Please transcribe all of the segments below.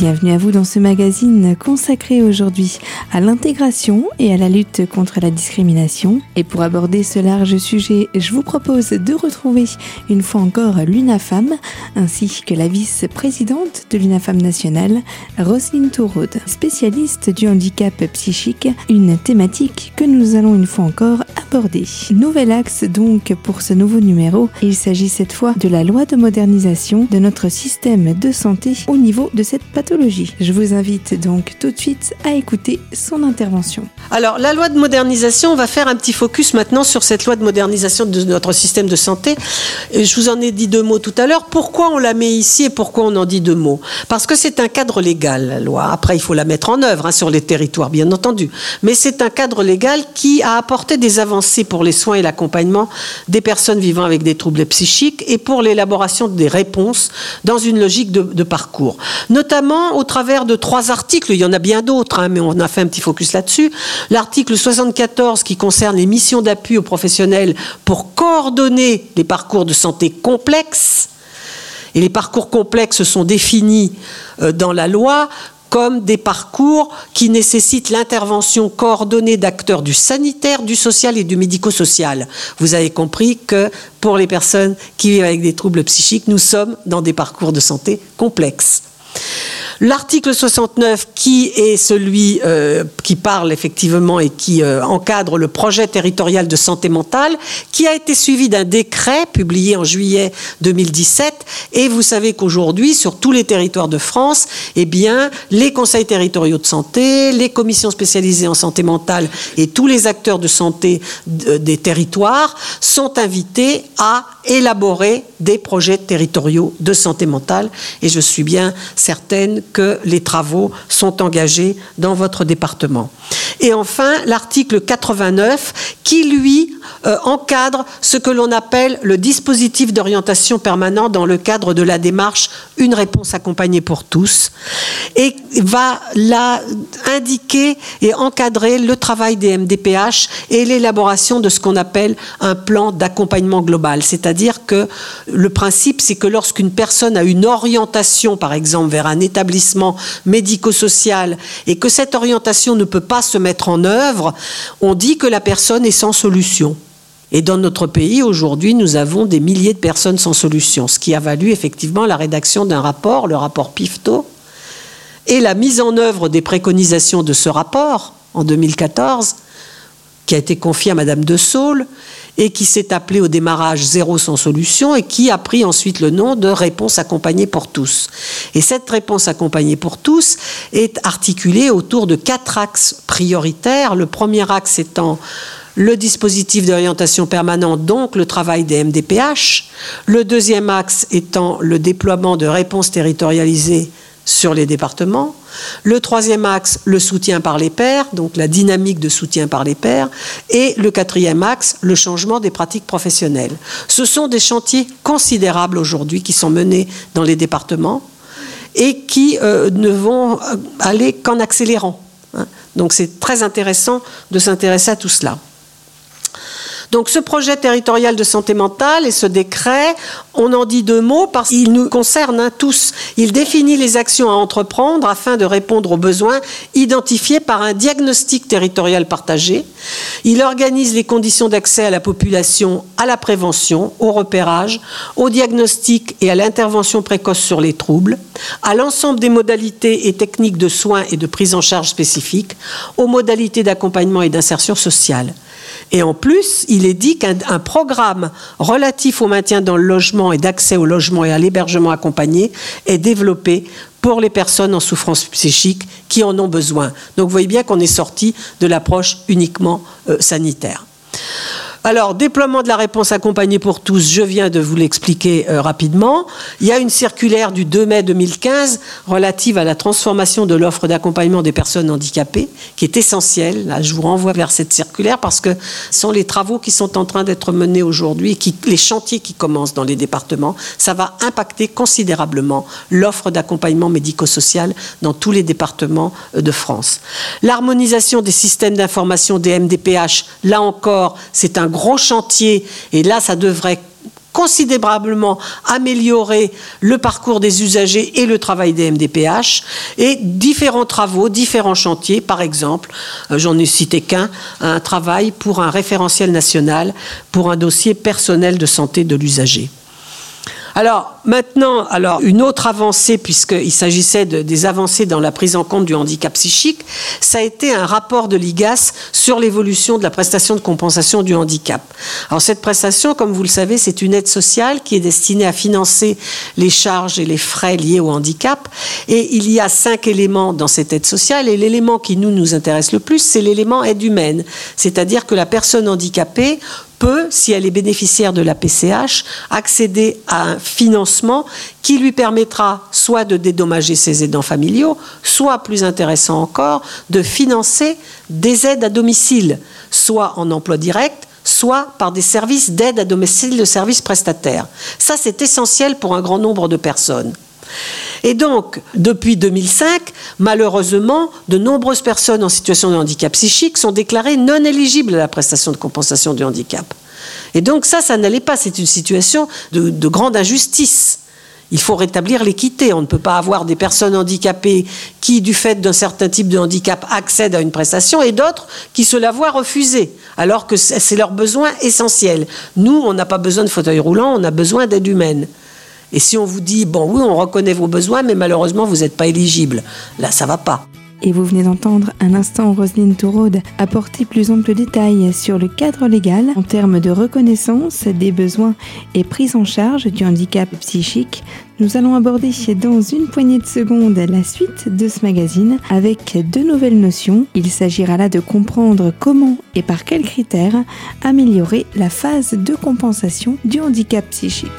Bienvenue à vous dans ce magazine consacré aujourd'hui à l'intégration et à la lutte contre la discrimination. Et pour aborder ce large sujet, je vous propose de retrouver une fois encore l'UNAFAM ainsi que la vice-présidente de l'UNAFAM nationale, Roselyne Touraude, spécialiste du handicap psychique, une thématique que nous allons une fois encore aborder. Nouvel axe donc pour ce nouveau numéro. Il s'agit cette fois de la loi de modernisation de notre système de santé au niveau de cette Je vous invite donc tout de suite à écouter son intervention. Alors, la loi de modernisation, on va faire un petit focus maintenant sur cette loi de modernisation de notre système de santé. Je vous en ai dit deux mots tout à l'heure. Pourquoi on la met ici et pourquoi on en dit deux mots? Parce que c'est un cadre légal, la loi. Après, il faut la mettre en œuvre hein, sur les territoires, bien entendu. Mais c'est un cadre légal qui a apporté des avancées pour les soins et l'accompagnement des personnes vivant avec des troubles psychiques et pour l'élaboration des réponses dans une logique de, de parcours. Notamment au travers de trois articles, il y en a bien d'autres, hein, mais on a fait un petit focus là-dessus. L'article 74 qui concerne les missions d'appui aux professionnels pour coordonner les parcours de santé complexes. Et les parcours complexes sont définis euh, dans la loi comme des parcours qui nécessitent l'intervention coordonnée d'acteurs du sanitaire, du social et du médico-social. Vous avez compris que pour les personnes qui vivent avec des troubles psychiques, nous sommes dans des parcours de santé complexes. L'article 69, qui est celui euh, qui parle effectivement et qui euh, encadre le projet territorial de santé mentale, qui a été suivi d'un décret publié en juillet 2017. Et vous savez qu'aujourd'hui, sur tous les territoires de France, eh bien, les conseils territoriaux de santé, les commissions spécialisées en santé mentale et tous les acteurs de santé des territoires sont invités à élaborer des projets territoriaux de santé mentale. Et je suis bien certaine que les travaux sont engagés dans votre département. Et enfin, l'article 89 qui, lui, euh, encadre ce que l'on appelle le dispositif d'orientation permanent dans le cadre de la démarche Une réponse accompagnée pour tous et va là indiquer et encadrer le travail des MDPH et l'élaboration de ce qu'on appelle un plan d'accompagnement global. C'est-à-dire que le principe, c'est que lorsqu'une personne a une orientation, par exemple, vers un établissement médico-social et que cette orientation ne peut pas se mettre en œuvre, on dit que la personne est sans solution. Et dans notre pays, aujourd'hui, nous avons des milliers de personnes sans solution, ce qui a valu effectivement la rédaction d'un rapport, le rapport PIFTO, et la mise en œuvre des préconisations de ce rapport en 2014, qui a été confié à Madame de Saule et qui s'est appelé au démarrage Zéro sans solution et qui a pris ensuite le nom de Réponse accompagnée pour tous. Et cette réponse accompagnée pour tous est articulée autour de quatre axes prioritaires. Le premier axe étant le dispositif d'orientation permanente, donc le travail des MDPH. Le deuxième axe étant le déploiement de réponses territorialisées sur les départements. Le troisième axe, le soutien par les pairs, donc la dynamique de soutien par les pairs. Et le quatrième axe, le changement des pratiques professionnelles. Ce sont des chantiers considérables aujourd'hui qui sont menés dans les départements et qui euh, ne vont aller qu'en accélérant. Hein. Donc c'est très intéressant de s'intéresser à tout cela. Donc ce projet territorial de santé mentale et ce décret, on en dit deux mots parce qu'il nous concerne hein, tous. Il définit les actions à entreprendre afin de répondre aux besoins identifiés par un diagnostic territorial partagé. Il organise les conditions d'accès à la population à la prévention, au repérage, au diagnostic et à l'intervention précoce sur les troubles, à l'ensemble des modalités et techniques de soins et de prise en charge spécifiques, aux modalités d'accompagnement et d'insertion sociale. Et en plus, il est dit qu'un programme relatif au maintien dans le logement et d'accès au logement et à l'hébergement accompagné est développé pour les personnes en souffrance psychique qui en ont besoin. Donc vous voyez bien qu'on est sorti de l'approche uniquement euh, sanitaire. Alors, déploiement de la réponse accompagnée pour tous, je viens de vous l'expliquer euh, rapidement. Il y a une circulaire du 2 mai 2015 relative à la transformation de l'offre d'accompagnement des personnes handicapées, qui est essentielle. Là, je vous renvoie vers cette circulaire parce que ce sont les travaux qui sont en train d'être menés aujourd'hui, les chantiers qui commencent dans les départements. Ça va impacter considérablement l'offre d'accompagnement médico-social dans tous les départements euh, de France. L'harmonisation des systèmes d'information des MDPH, là encore, c'est un gros chantier, et là, ça devrait considérablement améliorer le parcours des usagers et le travail des MDPH et différents travaux, différents chantiers, par exemple, euh, j'en ai cité qu'un, un travail pour un référentiel national pour un dossier personnel de santé de l'usager. Alors maintenant, alors une autre avancée, puisqu'il s'agissait de, des avancées dans la prise en compte du handicap psychique, ça a été un rapport de l'IGAS sur l'évolution de la prestation de compensation du handicap. Alors cette prestation, comme vous le savez, c'est une aide sociale qui est destinée à financer les charges et les frais liés au handicap. Et il y a cinq éléments dans cette aide sociale. Et l'élément qui nous nous intéresse le plus, c'est l'élément aide humaine, c'est-à-dire que la personne handicapée peut, si elle est bénéficiaire de la PCH, accéder à un financement qui lui permettra soit de dédommager ses aidants familiaux, soit, plus intéressant encore, de financer des aides à domicile, soit en emploi direct, soit par des services d'aide à domicile de services prestataires. Ça, c'est essentiel pour un grand nombre de personnes. Et donc, depuis 2005, malheureusement, de nombreuses personnes en situation de handicap psychique sont déclarées non éligibles à la prestation de compensation du handicap. Et donc ça, ça n'allait pas. C'est une situation de, grande injustice. Il faut rétablir l'équité. On ne peut pas avoir des personnes handicapées qui, du fait d'un certain type de handicap, accèdent à une prestation et d'autres qui se la voient refuser, alors que c'est leur besoin essentiel. Nous, on n'a pas besoin de fauteuil roulant, on a besoin d'aide humaine. Et si on vous dit, bon oui, on reconnaît vos besoins, mais malheureusement, vous n'êtes pas éligible, là, ça va pas. Et vous venez d'entendre un instant Roselyne Touraude apporter plus ample détail sur le cadre légal en termes de reconnaissance des besoins et prise en charge du handicap psychique. Nous allons aborder dans une poignée de secondes la suite de ce magazine avec deux nouvelles notions. Il s'agira là de comprendre comment et par quels critères améliorer la phase de compensation du handicap psychique.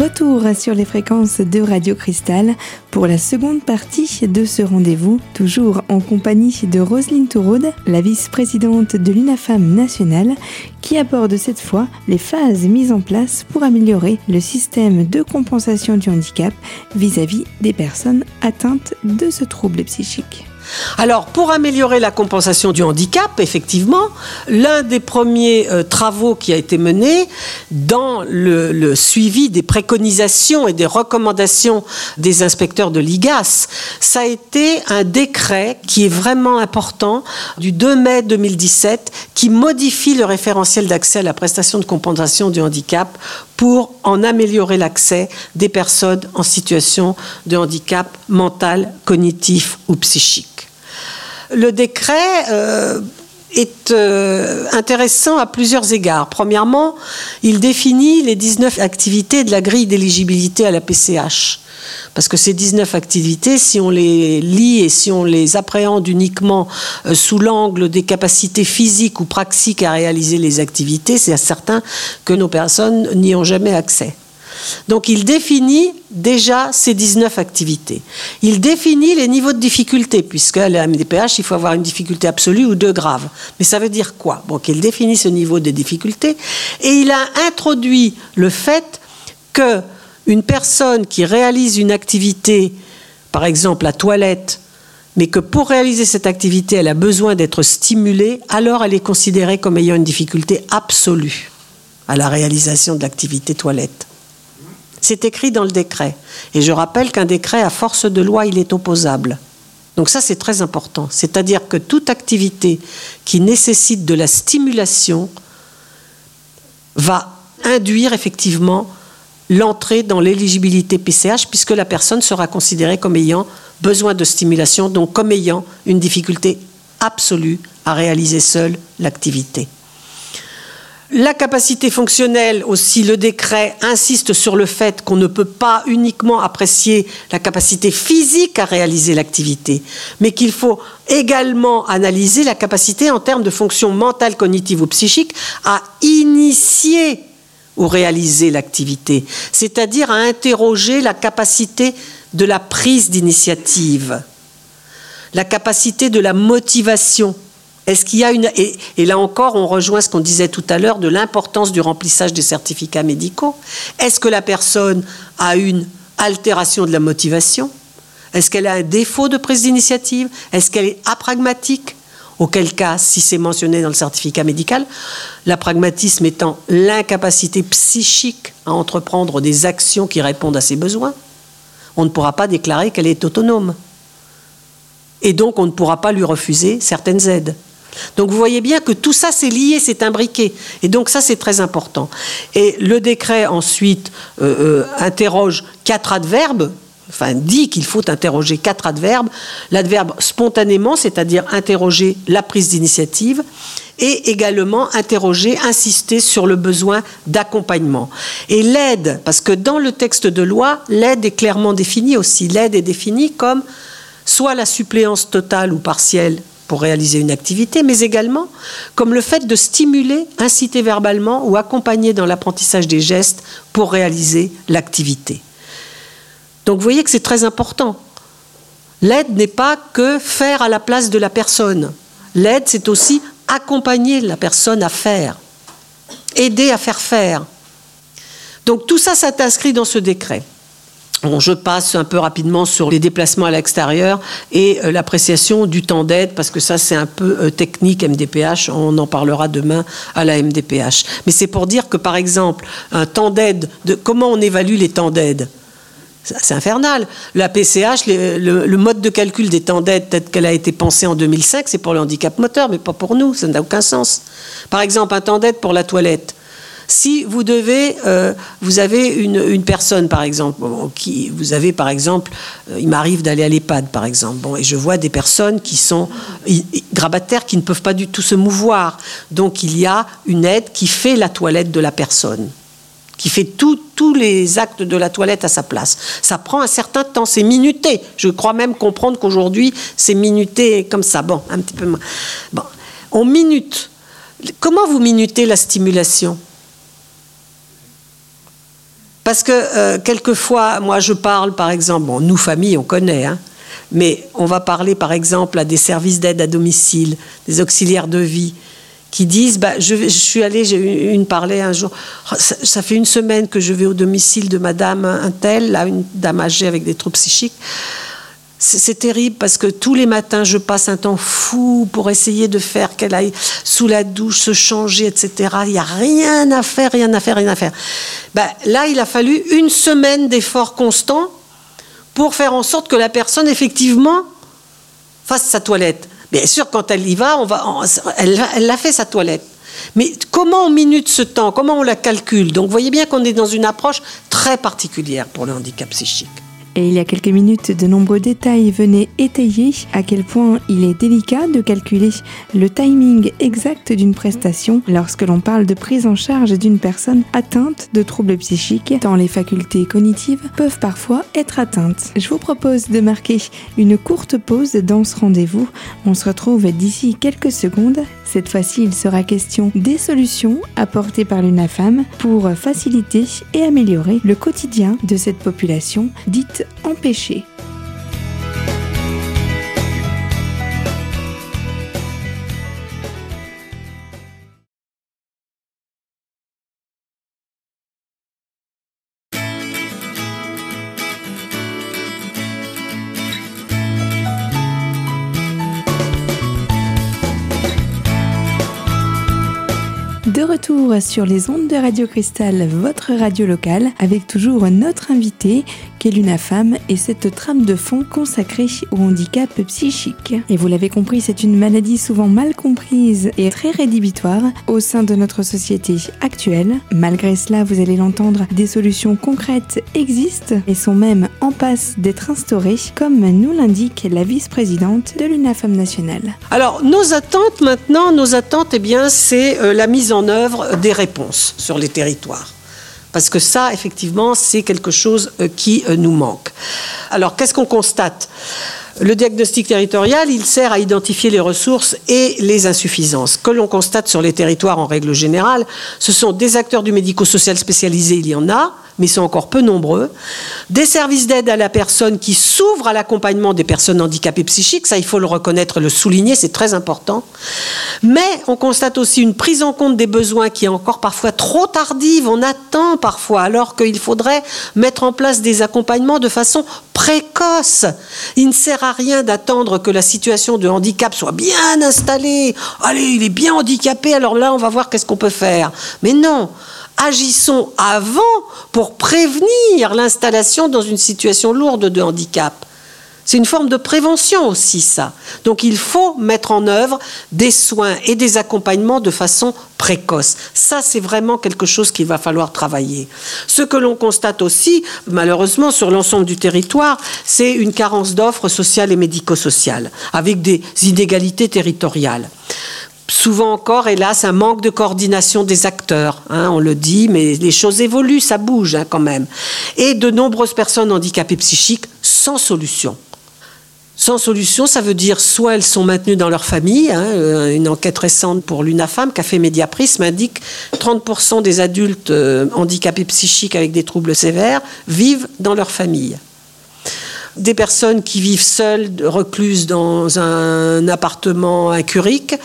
Retour sur les fréquences de Radio Cristal pour la seconde partie de ce rendez-vous, toujours en compagnie de Roselyne Touraude, la vice-présidente de l'UNAFAM nationale, qui aborde cette fois les phases mises en place pour améliorer le système de compensation du handicap vis-à-vis -vis des personnes atteintes de ce trouble psychique. Alors, pour améliorer la compensation du handicap, effectivement, l'un des premiers euh, travaux qui a été mené dans le, suivi des préconisations et des recommandations des inspecteurs de l'IGAS, ça a été un décret qui est vraiment important du 2 mai 2017 qui modifie le référentiel d'accès à la prestation de compensation du handicap pour en améliorer l'accès des personnes en situation de handicap mental, cognitif ou psychique. Le décret euh, est euh, intéressant à plusieurs égards. Premièrement, il définit les 19 activités de la grille d'éligibilité à la PCH. Parce que ces 19 activités, si on les lit et si on les appréhende uniquement euh, sous l'angle des capacités physiques ou praxiques à réaliser les activités, c'est certain que nos personnes n'y ont jamais accès. Donc il définit déjà ces 19 activités. Il définit les niveaux de difficulté, puisque la MDPH, il faut avoir une difficulté absolue ou deux graves. Mais ça veut dire quoi? Donc il définit ce niveau de difficulté et il a introduit le fait que une personne qui réalise une activité, par exemple la toilette, mais que pour réaliser cette activité, elle a besoin d'être stimulée, alors elle est considérée comme ayant une difficulté absolue à la réalisation de l'activité toilette. C'est écrit dans le décret. Et je rappelle qu'un décret, à force de loi, il est opposable. Donc ça, c'est très important. C'est-à-dire que toute activité qui nécessite de la stimulation va induire effectivement l'entrée dans l'éligibilité PCH, puisque la personne sera considérée comme ayant besoin de stimulation, donc comme ayant une difficulté absolue à réaliser seule l'activité. La capacité fonctionnelle aussi, le décret insiste sur le fait qu'on ne peut pas uniquement apprécier la capacité physique à réaliser l'activité, mais qu'il faut également analyser la capacité en termes de fonction mentale, cognitive ou psychique à initier ou réaliser l'activité, c'est-à-dire à interroger la capacité de la prise d'initiative, la capacité de la motivation. Est-ce qu'il y a une et, là encore, on rejoint ce qu'on disait tout à l'heure de l'importance du remplissage des certificats médicaux. Est-ce que la personne a une altération de la motivation? Est-ce qu'elle a un défaut de prise d'initiative? Est-ce qu'elle est apragmatique? Auquel cas, si c'est mentionné dans le certificat médical, l'apragmatisme étant l'incapacité psychique à entreprendre des actions qui répondent à ses besoins, on ne pourra pas déclarer qu'elle est autonome. Et donc, on ne pourra pas lui refuser certaines aides. Donc vous voyez bien que tout ça c'est lié, c'est imbriqué. Et donc ça c'est très important. Et le décret ensuite euh, euh, interroge quatre adverbes, enfin dit qu'il faut interroger quatre adverbes. L'adverbe spontanément, c'est-à-dire interroger la prise d'initiative, et également interroger, insister sur le besoin d'accompagnement. Et l'aide, parce que dans le texte de loi, l'aide est clairement définie aussi. L'aide est définie comme soit la suppléance totale ou partielle pour réaliser une activité, mais également comme le fait de stimuler, inciter verbalement ou accompagner dans l'apprentissage des gestes pour réaliser l'activité. Donc vous voyez que c'est très important. L'aide n'est pas que faire à la place de la personne. L'aide, c'est aussi accompagner la personne à faire, aider à faire faire. Donc tout ça, ça inscrit dans ce décret je passe un peu rapidement sur les déplacements à l'extérieur et euh, l'appréciation du temps d'aide, parce que ça c'est un peu euh, technique MDPH, on en parlera demain à la MDPH. Mais c'est pour dire que par exemple, un temps d'aide, de, comment on évalue les temps d'aide? C'est infernal. La PCH, le, mode de calcul des temps d'aide tel qu'elle a été pensée en 2005, c'est pour le handicap moteur, mais pas pour nous. Ça n'a aucun sens. Par exemple, un temps d'aide pour la toilette. Si vous devez, euh, vous avez une, personne par exemple, vous avez par exemple, euh, il m'arrive d'aller à l'EHPAD par exemple, et je vois des personnes qui sont grabataires, qui ne peuvent pas du tout se mouvoir. Donc il y a une aide qui fait la toilette de la personne qui fait tous les actes de la toilette à sa place. Ça prend un certain temps, c'est minuté. Je crois même comprendre qu'aujourd'hui, c'est minuté comme ça. Bon, un petit peu moins. On minute. Comment vous minutez la stimulation? Parce que euh, quelquefois, moi je parle par exemple, bon, nous famille on connaît, hein, mais on va parler par exemple à des services d'aide à domicile, des auxiliaires de vie, qui disent bah, je, suis allée, j'ai eu une parler un jour, oh, ça, fait une semaine que je vais au domicile de madame un tel, là, une dame âgée avec des troubles psychiques. C'est terrible parce que tous les matins, je passe un temps fou pour essayer de faire qu'elle aille sous la douche, se changer, etc. Il n'y a rien à faire, rien à faire, rien à faire. Ben, là, il a fallu une semaine d'efforts constants pour faire en sorte que la personne, effectivement, fasse sa toilette. Bien sûr, quand elle y va, on va, elle, elle a fait sa toilette. Mais comment on minute ce temps? Comment on la calcule? Donc, vous voyez bien qu'on est dans une approche très particulière pour le handicap psychique. Il y a quelques minutes, de nombreux détails venaient étayer à quel point il est délicat de calculer le timing exact d'une prestation lorsque l'on parle de prise en charge d'une personne atteinte de troubles psychiques, tant les facultés cognitives peuvent parfois être atteintes. Je vous propose de marquer une courte pause dans ce rendez-vous. On se retrouve d'ici quelques secondes. Cette fois-ci, il sera question des solutions apportées par l'UNAFAM pour faciliter et améliorer le quotidien de cette population dite empêcher. De retour sur les ondes de Radio Cristal, votre radio locale, avec toujours notre invité qu'est l'UNAFAM et cette trame de fond consacrée au handicap psychique. Et vous l'avez compris, c'est une maladie souvent mal comprise et très rédhibitoire au sein de notre société actuelle. Malgré cela, vous allez l'entendre, des solutions concrètes existent et sont même en passe d'être instaurées, comme nous l'indique la vice-présidente de l'UNAFAM nationale. Alors, nos attentes maintenant, nos attentes, eh bien, c'est euh, la mise en œuvre des réponses sur les territoires. Parce que ça, effectivement, c'est quelque chose euh, qui euh, nous manque. Alors, qu'est-ce qu'on constate? Le diagnostic territorial, il sert à identifier les ressources et les insuffisances que l'on constate sur les territoires en règle générale. Ce sont des acteurs du médico-social spécialisé, il y en a, mais ils sont encore peu nombreux. Des services d'aide à la personne qui s'ouvrent à l'accompagnement des personnes handicapées psychiques, ça il faut le reconnaître, le souligner, c'est très important. Mais on constate aussi une prise en compte des besoins qui est encore parfois trop tardive, on attend parfois, alors qu'il faudrait mettre en place des accompagnements de façon précoce. Il ne sert à rien d'attendre que la situation de handicap soit bien installée. Allez, il est bien handicapé, alors là, on va voir qu'est-ce qu'on peut faire. Mais non, agissons avant pour prévenir l'installation dans une situation lourde de handicap. C'est une forme de prévention aussi, ça. Donc il faut mettre en œuvre des soins et des accompagnements de façon précoce. Ça, c'est vraiment quelque chose qu'il va falloir travailler. Ce que l'on constate aussi, malheureusement, sur l'ensemble du territoire, c'est une carence d'offres sociales et médico-sociales, avec des inégalités territoriales souvent encore, hélas, un manque de coordination des acteurs. Hein, on le dit, mais les choses évoluent, ça bouge hein, quand même. Et de nombreuses personnes handicapées psychiques sans solution. Sans solution, ça veut dire soit elles sont maintenues dans leur famille. Hein, euh, une enquête récente pour l'UNAFAM qu'a fait Mediaprism indique 30% des adultes euh, handicapés psychiques avec des troubles sévères vivent dans leur famille. Des personnes qui vivent seules, recluses dans un appartement incurique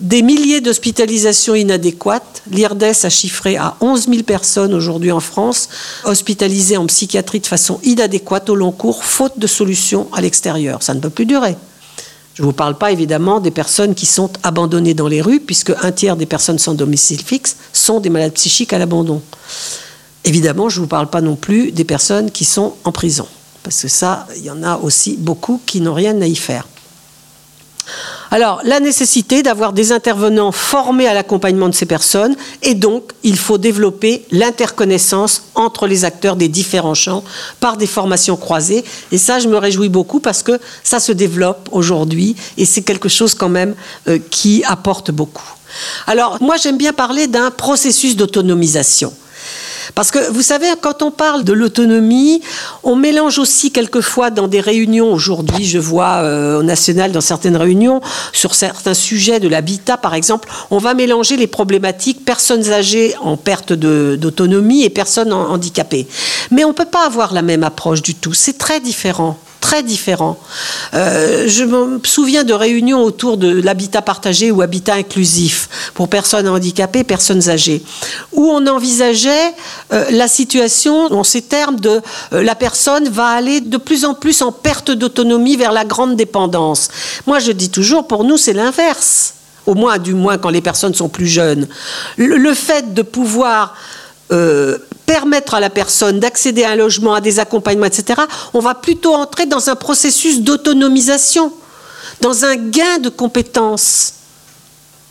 des milliers d'hospitalisations inadéquates. L'IRDES a chiffré à 11 000 personnes aujourd'hui en France hospitalisées en psychiatrie de façon inadéquate au long cours, faute de solutions à l'extérieur. Ça ne peut plus durer. Je ne vous parle pas évidemment des personnes qui sont abandonnées dans les rues, puisque un tiers des personnes sans domicile fixe sont des malades psychiques à l'abandon. Évidemment, je ne vous parle pas non plus des personnes qui sont en prison, parce que ça, il y en a aussi beaucoup qui n'ont rien à y faire. Alors, la nécessité d'avoir des intervenants formés à l'accompagnement de ces personnes, et donc il faut développer l'interconnaissance entre les acteurs des différents champs par des formations croisées. Et ça, je me réjouis beaucoup parce que ça se développe aujourd'hui, et c'est quelque chose quand même euh, qui apporte beaucoup. Alors, moi, j'aime bien parler d'un processus d'autonomisation. Parce que vous savez, quand on parle de l'autonomie, on mélange aussi quelquefois dans des réunions, aujourd'hui je vois euh, au national dans certaines réunions, sur certains sujets de l'habitat par exemple, on va mélanger les problématiques personnes âgées en perte d'autonomie et personnes handicapées. Mais on peut pas avoir la même approche du tout, c'est très différent très différent. Euh, je me souviens de réunions autour de l'habitat partagé ou habitat inclusif pour personnes handicapées, personnes âgées, où on envisageait euh, la situation en ces termes de euh, la personne va aller de plus en plus en perte d'autonomie vers la grande dépendance. Moi, je dis toujours, pour nous, c'est l'inverse. Au moins, du moins quand les personnes sont plus jeunes. Le, fait de pouvoir permettre à la personne d'accéder à un logement, à des accompagnements, etc., on va plutôt entrer dans un processus d'autonomisation, dans un gain de compétences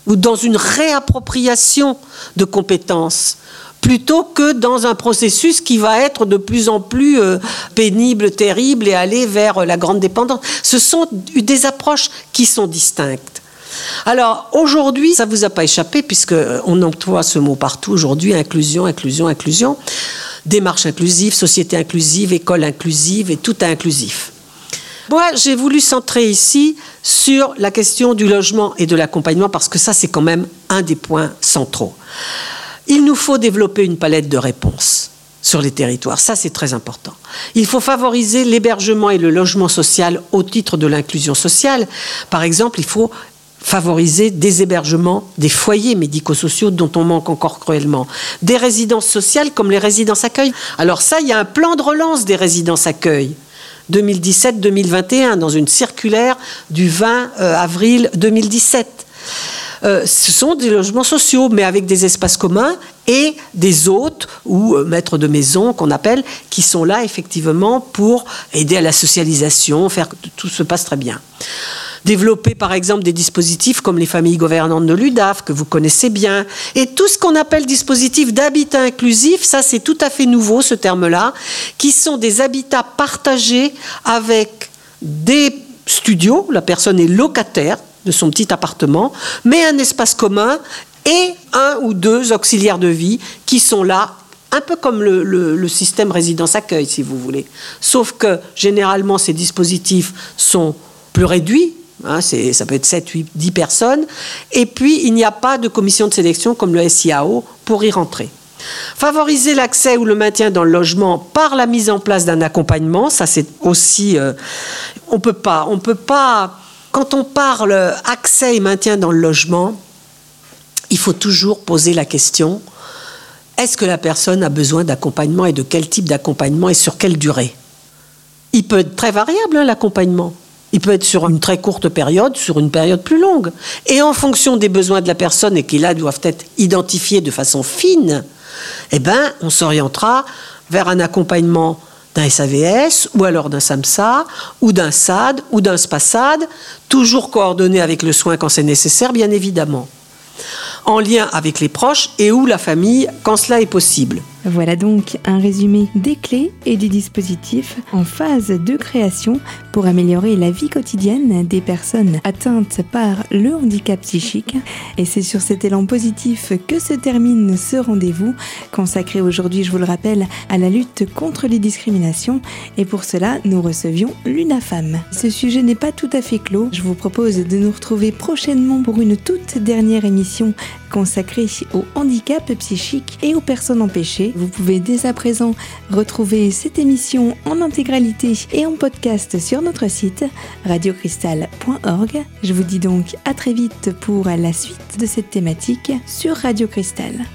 ou dans une réappropriation de compétences plutôt que dans un processus qui va être de plus en plus euh, pénible, terrible et aller vers la grande dépendance. Ce sont des approches qui sont distinctes. Alors aujourd'hui, ça ne vous a pas échappé puisque on emploie ce mot partout aujourd'hui, inclusion, inclusion, inclusion, démarche inclusive, société inclusive, école inclusive et tout inclusif. Moi, j'ai voulu centrer ici sur la question du logement et de l'accompagnement parce que ça, c'est quand même un des points centraux. Il nous faut développer une palette de réponses sur les territoires. Ça, c'est très important. Il faut favoriser l'hébergement et le logement social au titre de l'inclusion sociale. Par exemple, il faut favoriser des hébergements, des foyers médico-sociaux dont on manque encore cruellement, des résidences sociales comme les résidences accueil. Alors ça, il y a un plan de relance des résidences accueil. 2017-2021 dans une circulaire du 20 euh, avril 2017. Euh, ce sont des logements sociaux, mais avec des espaces communs et des hôtes ou euh, maîtres de maison qu'on appelle, qui sont là effectivement pour aider à la socialisation, faire que tout se passe très bien développer par exemple des dispositifs comme les familles gouvernantes de l'UDAF, que vous connaissez bien, et tout ce qu'on appelle dispositifs d'habitat inclusif, ça c'est tout à fait nouveau ce terme-là, qui sont des habitats partagés avec des studios, la personne est locataire de son petit appartement, mais un espace commun et un ou deux auxiliaires de vie qui sont là Un peu comme le, système résidence-accueil, si vous voulez. Sauf que généralement, ces dispositifs sont plus réduits, Hein, ça peut être 7, 8, 10 personnes. Et puis, il n'y a pas de commission de sélection comme le SIAO pour y rentrer. Favoriser l'accès ou le maintien dans le logement par la mise en place d'un accompagnement, ça c'est aussi... Euh, on peut pas, on peut pas... Quand on parle accès et maintien dans le logement, il faut toujours poser la question, est-ce que la personne a besoin d'accompagnement et de quel type d'accompagnement et sur quelle durée? Il peut être très variable, hein, l'accompagnement. Il peut être sur une très courte période, sur une période plus longue. Et en fonction des besoins de la personne, et qui là doivent être identifiés de façon fine, eh ben, on s'orientera vers un accompagnement d'un SAVS, ou alors d'un SAMSA, ou d'un SAD, ou d'un SPASAD, toujours coordonné avec le soin quand c'est nécessaire, bien évidemment, en lien avec les proches et ou la famille quand cela est possible. Voilà donc un résumé des clés et des dispositifs en phase de création pour améliorer la vie quotidienne des personnes atteintes par le handicap psychique. Et c'est sur cet élan positif que se termine ce rendez-vous consacré aujourd'hui, je vous le rappelle, à la lutte contre les discriminations. Et pour cela, nous recevions l'UNAFAM. Ce sujet n'est pas tout à fait clos. Je vous propose de nous retrouver prochainement pour une toute dernière émission consacrée au handicap psychique et aux personnes empêchées. Vous pouvez dès à présent retrouver cette émission en intégralité et en podcast sur notre site radiocristal.org. Je vous dis donc à très vite pour la suite de cette thématique sur Radio Cristal.